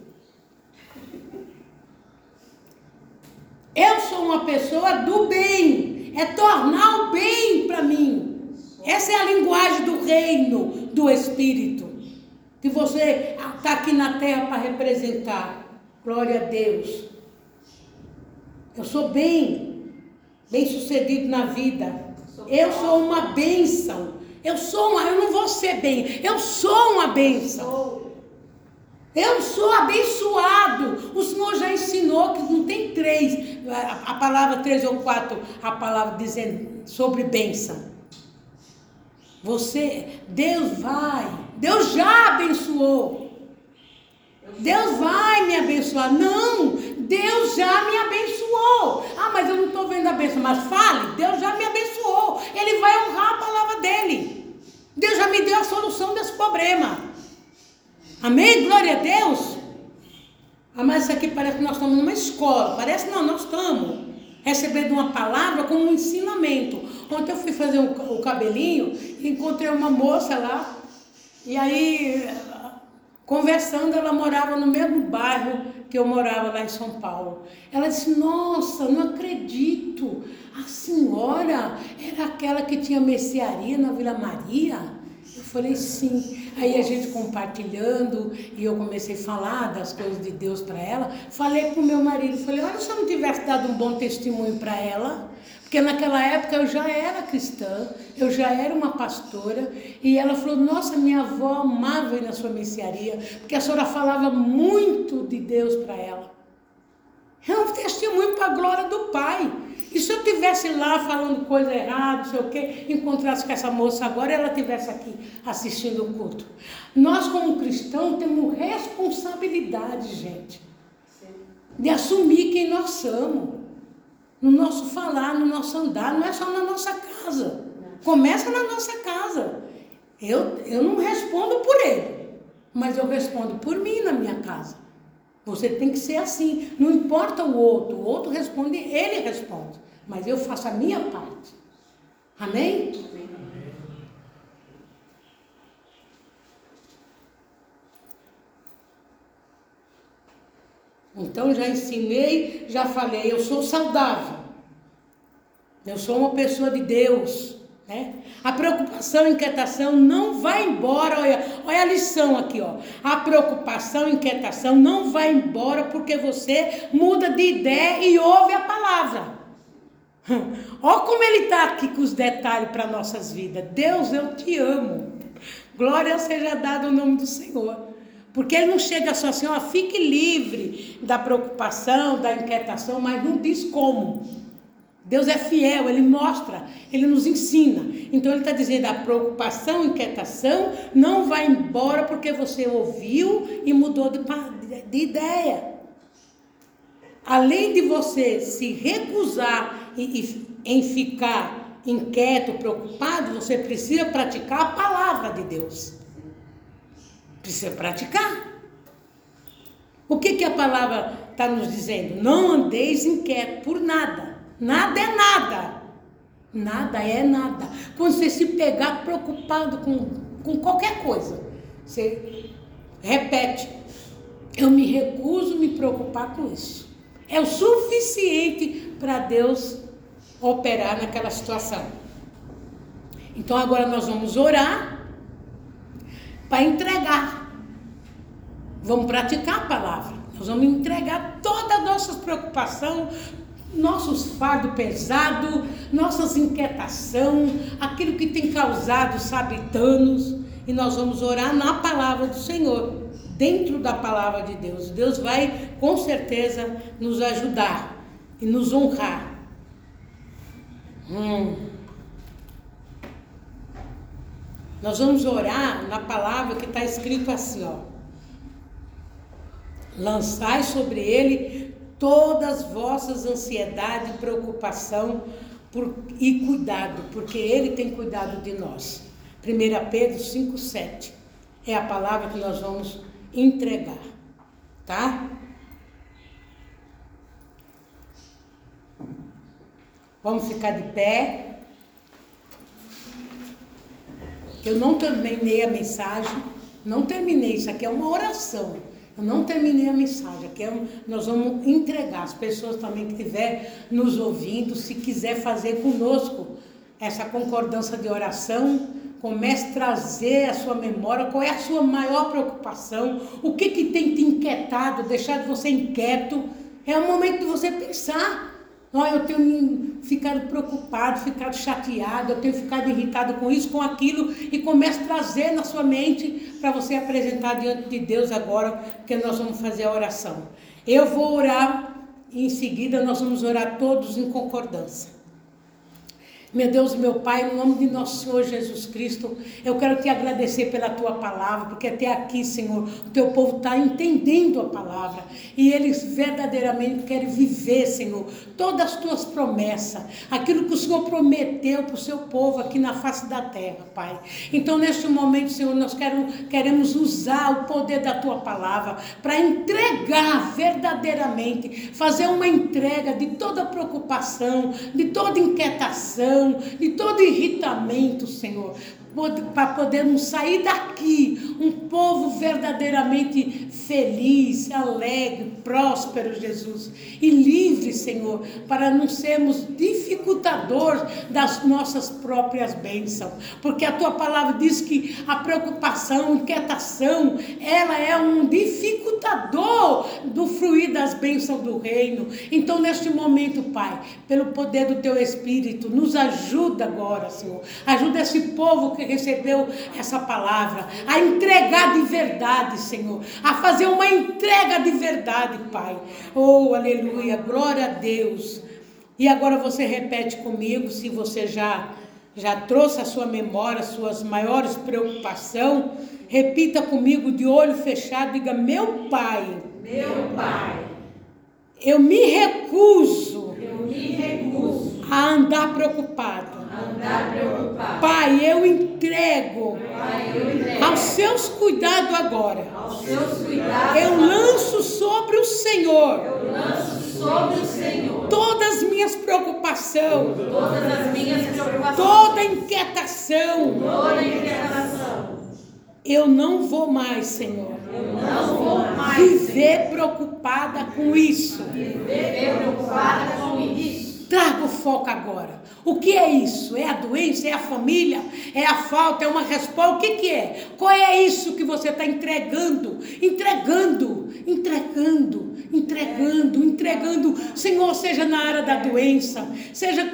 Eu sou uma pessoa do bem, é tornar o bem para mim. Essa é a linguagem do reino do Espírito. Que você está aqui na terra para representar. Glória a Deus. Eu sou bem, bem sucedido na vida. Eu sou uma bênção. Eu sou uma, eu não vou ser bem, eu sou uma bênção. Eu sou abençoado. O Senhor já ensinou que não tem três, a, a palavra três ou quatro, a palavra dizendo sobre bênção. Você, Deus vai, Deus já abençoou. Deus vai me abençoar. Não, Deus já me abençoou. Ah, mas eu não estou vendo a bênção. Mas fale, Deus já me abençoou. Ele vai honrar a palavra dele. Deus já me deu a solução desse problema. Amém? Glória a Deus. Ah, mas isso aqui parece que nós estamos numa escola. Parece não, nós estamos recebendo uma palavra como um ensinamento. Ontem eu fui fazer o, o cabelinho e encontrei uma moça lá. E aí, conversando, ela morava no mesmo bairro que eu morava lá em São Paulo. Ela disse: Nossa, não acredito. A senhora era aquela que tinha mercearia na Vila Maria? Eu falei: Sim. Aí a gente compartilhando, e eu comecei a falar das coisas de Deus para ela. Falei com meu marido, falei, olha, se eu não tivesse dado um bom testemunho para ela, porque naquela época eu já era cristã, eu já era uma pastora, e ela falou, nossa, minha avó amava ir na sua mercearia, porque a senhora falava muito de Deus para ela. É um testemunho para a glória do Pai. E se eu tivesse lá falando coisa errada, não sei o quê, encontrasse com essa moça agora e ela estivesse aqui assistindo o culto. Nós, como cristãos, temos responsabilidade, gente, de assumir quem nós somos. No nosso falar, no nosso andar, não é só na nossa casa. Começa na nossa casa. Eu, eu não respondo por ele, mas eu respondo por mim na minha casa. Você tem que ser assim. Não importa o outro. O outro responde, ele responde. Mas eu faço a minha parte. Amém? Então já ensinei, já falei, eu sou saudável. Eu sou uma pessoa de Deus. Né? A preocupação, a inquietação não vai embora. Olha, olha a lição aqui, ó. A preocupação, a inquietação não vai embora porque você muda de ideia e ouve a palavra. Olha como ele está aqui com os detalhes para nossas vidas. Deus, eu te amo. Glória seja dada ao nome do Senhor. Porque ele não chega só assim, ó, fique livre da preocupação, da inquietação, mas não diz como. Deus é fiel, Ele mostra, Ele nos ensina. Então Ele está dizendo: a preocupação, inquietação não vai embora porque você ouviu e mudou de, de ideia. Além de você se recusar em ficar inquieto, preocupado, você precisa praticar a palavra de Deus. Precisa praticar. O que, que a palavra está nos dizendo? Não andeis inquieto por nada. Nada é nada. Nada é nada. Quando você se pegar preocupado com, com qualquer coisa, você repete. Eu me recuso me preocupar com isso. É o suficiente para Deus operar naquela situação. Então agora nós vamos orar para entregar. Vamos praticar a palavra. Nós vamos entregar toda a nossa preocupação, nossos fardos pesados, nossas inquietação, aquilo que tem causado, sabe, danos, e nós vamos orar na palavra do Senhor, dentro da palavra de Deus. Deus vai com certeza nos ajudar e nos honrar. Hum. Nós vamos orar na palavra que está escrito assim, ó. Lançai sobre ele todas vossas ansiedade e preocupação por, e cuidado, porque Ele tem cuidado de nós. 1 Pedro 5,7. é a palavra que nós vamos entregar, tá? Vamos ficar de pé. Eu não terminei a mensagem, não terminei, isso aqui é uma oração. Eu não terminei a mensagem, aqui é um, nós vamos entregar. As pessoas também que estiver nos ouvindo, se quiser fazer conosco essa concordância de oração, comece a trazer a sua memória, qual é a sua maior preocupação, o que, que tem te inquietado, deixado você inquieto. É o momento de você pensar. Não, eu tenho ficado preocupado, ficado chateado, eu tenho ficado irritado com isso, com aquilo, e comece a trazer na sua mente para você apresentar diante de Deus agora, porque nós vamos fazer a oração. Eu vou orar e em seguida nós vamos orar todos em concordância. Meu Deus meu Pai, no nome de nosso Senhor Jesus Cristo, eu quero te agradecer pela tua palavra, porque até aqui, Senhor, o teu povo está entendendo a palavra e eles verdadeiramente querem viver, Senhor, todas as tuas promessas, aquilo que o Senhor prometeu para o seu povo aqui na face da terra, Pai. Então, neste momento, Senhor, nós queremos usar o poder da tua palavra para entregar verdadeiramente, fazer uma entrega de toda preocupação, de toda inquietação de todo irritamento, Senhor, para podermos sair daqui um povo verdadeiramente feliz, alegre, próspero, Jesus, e livre, Senhor, para não sermos dificultadores das nossas próprias bênçãos, porque a tua palavra diz que a preocupação, inquietação, ela é um dificultador do fruir das bênçãos do reino. Então, neste momento, Pai, pelo poder do teu Espírito, nos ajuda agora, Senhor, ajuda esse povo que que recebeu essa palavra, a entregar de verdade, Senhor, a fazer uma entrega de verdade, Pai. Oh, aleluia, glória a Deus. E agora você repete comigo, se você já já trouxe a sua memória, suas maiores preocupações, repita comigo de olho fechado, diga: Meu Pai, meu Pai, eu me recuso, eu me recuso a andar preocupado andar preocupado. Pai, eu entrego, Pai, eu entrego aos seus cuidados agora. seus cuidados. Eu lanço sobre o Senhor Eu lanço sobre o Senhor todas as minhas preocupações, todas as minhas preocupações, toda inquietação. toda inquietação. Eu não vou mais, Senhor, Eu não vou mais viver preocupada com isso. viver preocupada com isso. Traga o foco agora. O que é isso? É a doença? É a família? É a falta? É uma resposta? O que, que é? Qual é isso que você está entregando? Entregando, entregando, entregando, entregando. Senhor, seja na área da doença, seja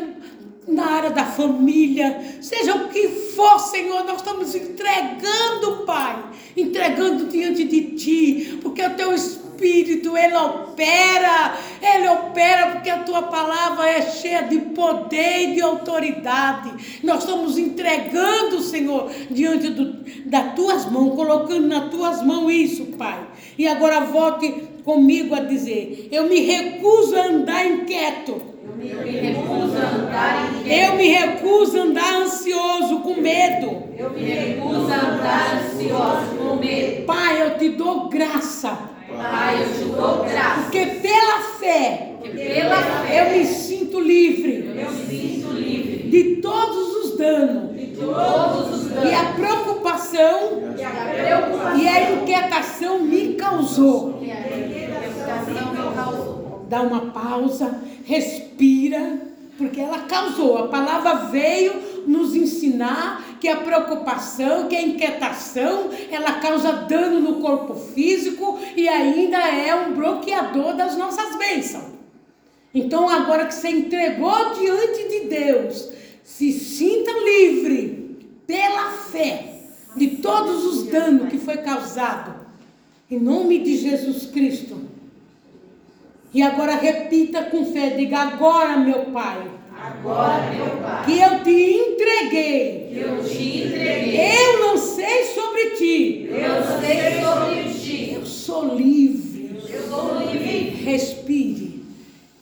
na área da família, seja o que for, Senhor, nós estamos entregando, Pai, entregando diante de Ti, porque o Teu Espírito, Ele opera, Ele opera, porque a Tua palavra é cheia de poder e de autoridade. Nós estamos entregando, Senhor, diante do, das Tuas mãos, colocando nas Tuas mãos isso, Pai. E agora volte comigo a dizer: Eu me recuso a andar inquieto. Eu me recuso a andar inquieto. Eu me recuso a andar ansioso, com medo. Eu me recuso a andar ansioso com medo. Pai, eu te dou graça, Pai, eu te dou porque pela fé Que pela eu fé me sinto livre. eu me sinto livre. De todos os danos. De todos os danos. A preocupação que a preocupação. e a inquietação me causou. que a inquietação me causou. Dá uma pausa, respira, porque ela causou. A palavra veio nos ensinar que a preocupação, que a inquietação, ela causa dano no corpo físico e ainda é um bloqueador das nossas bênçãos. Então, agora que você entregou diante de Deus, se sinta livre pela fé de todos os danos que foi causado. Em nome de Jesus Cristo. E agora repita com fé, diga agora, meu Pai, Agora, meu Pai, que eu te entreguei. que eu te entreguei. Eu não sei sobre ti. Eu sei sobre ti. Eu sou livre. Eu sou livre. Respire.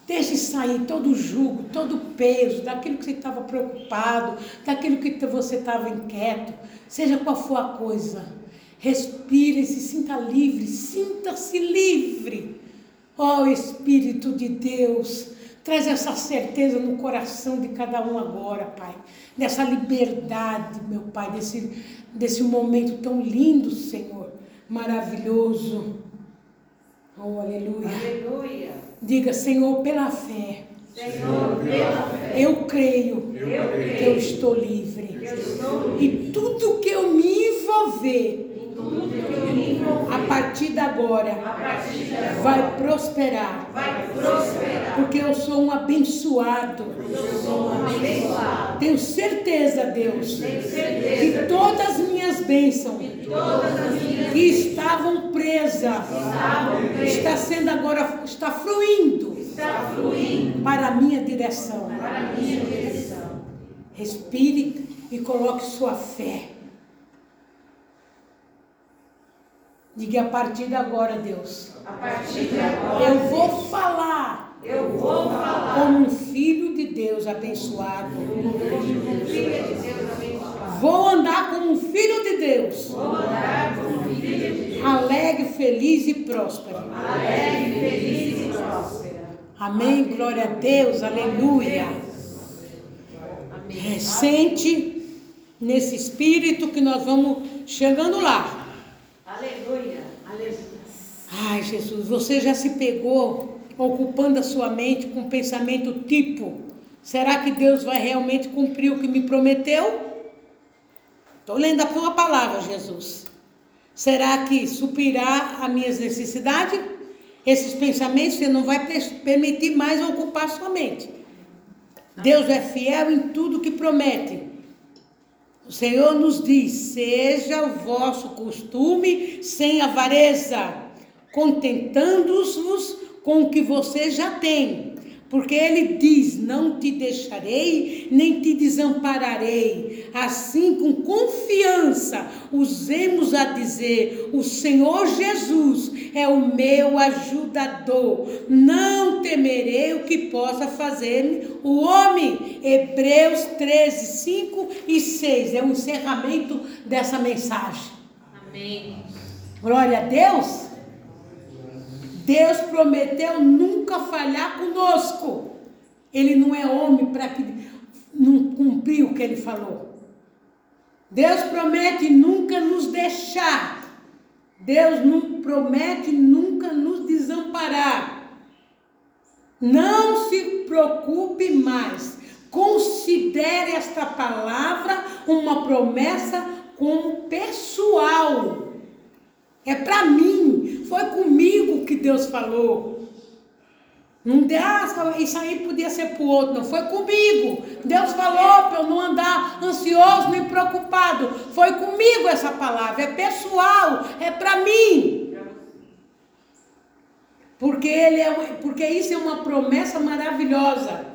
Deixe sair todo o jugo, todo o peso, daquilo que você estava preocupado, daquilo que você estava inquieto, seja qual for a coisa. Respire, se sinta livre, sinta-se livre. Ó oh, Espírito de Deus, traz essa certeza no coração de cada um agora, Pai. Dessa liberdade, meu Pai, desse, desse momento tão lindo, Senhor, maravilhoso. Oh, aleluia. Aleluia. Diga, Senhor, pela fé. Senhor, pela fé. Eu creio, Eu creio que eu estou livre. Eu estou livre. E tudo que eu me envolver A partir de agora vai prosperar. Porque eu sou um abençoado. Tenho certeza, Deus, que todas as minhas bênçãos que estavam presas está sendo agora está fluindo para a minha direção. Respire e coloque sua fé. Diga a partir de agora, Deus. A partir de agora, Eu vou falar eu vou falar como um filho de Deus abençoado. como filha de Deus abençoado. Vou andar como um filho de Deus, Vou andar como filha de Deus. alegre, feliz e próspero. Alegre, feliz e próspera. Amém. Glória a Deus. Aleluia. Amém. Sente nesse espírito que nós vamos chegando lá. Aleluia. Aleluia. Ai, Jesus, você já se pegou ocupando a sua mente com um pensamento tipo: será que Deus vai realmente cumprir o que me prometeu? Estou lendo a tua palavra, Jesus. Será que suprirá as minhas necessidades? Esses pensamentos você não vai per- permitir mais ocupar a sua mente. Deus é fiel em tudo que promete. O Senhor nos diz: seja o vosso costume sem avareza, contentando-vos com o que você já tem. Porque ele diz: Não te deixarei, nem te desampararei. Assim, com confiança, usemos a dizer: O Senhor Jesus é o meu ajudador. Não temerei o que possa fazer o homem. Hebreus 13, 5 e 6. É o encerramento dessa mensagem. Amém. Glória a Deus. Deus prometeu nunca falhar conosco. Ele não é homem para não cumprir o que ele falou. Deus promete nunca nos deixar. Deus não promete nunca nos desamparar. Não se preocupe mais. Considere esta palavra uma promessa como pessoal. É para mim. Foi comigo que Deus falou. Não deu, ah, isso aí podia ser para o outro, não. Foi comigo. Deus falou para eu não andar ansioso nem preocupado. Foi comigo essa palavra. É pessoal. É para mim. Porque, ele é, porque isso é uma promessa maravilhosa.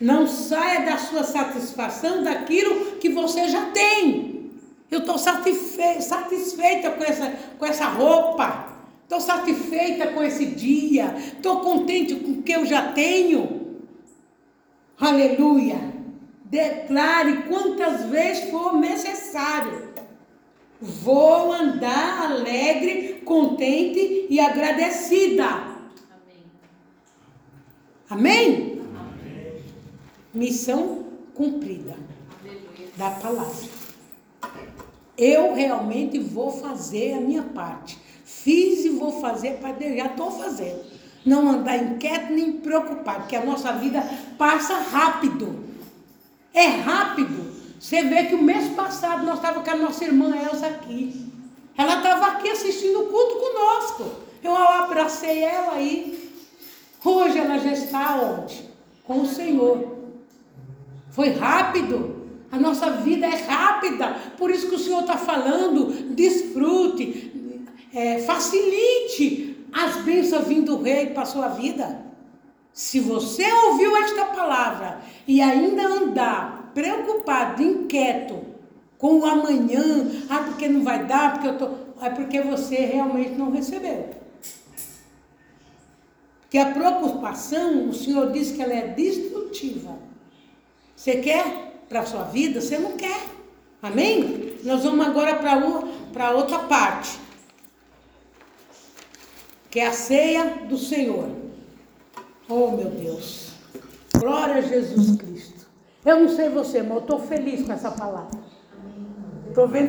Não saia da sua satisfação daquilo que você já tem. Eu estou satisfe satisfeita com essa, com essa roupa. Estou satisfeita com esse dia. Estou contente com o que eu já tenho. Aleluia. Declare quantas vezes for necessário. Vou andar alegre, contente e agradecida. Amém. Amém? Missão cumprida Aleluia. da palavra. Eu realmente vou fazer a minha parte. Fiz e vou fazer já estou fazendo. Não andar inquieto nem preocupado, porque a nossa vida passa rápido. É rápido. Você vê que o mês passado nós estávamos com a nossa irmã Elza aqui. Ela estava aqui assistindo o culto conosco. Eu abracei ela aí. Hoje ela já está onde? Com o Senhor. Foi rápido. A nossa vida é rápida. Por isso que o Senhor está falando, desfrute, é, facilite as bênçãos vindo do rei para a sua vida. Se você ouviu esta palavra e ainda andar preocupado, inquieto com o amanhã, ah, porque não vai dar, porque eu tô, é porque você realmente não recebeu. Porque a preocupação, o Senhor diz que ela é destrutiva. Você quer para a sua vida? Você não quer. Amém? Nós vamos agora para outra parte, que é a ceia do Senhor. Oh, meu Deus. Glória a Jesus Cristo. Eu não sei você, mas eu estou feliz com essa palavra. Estou vendo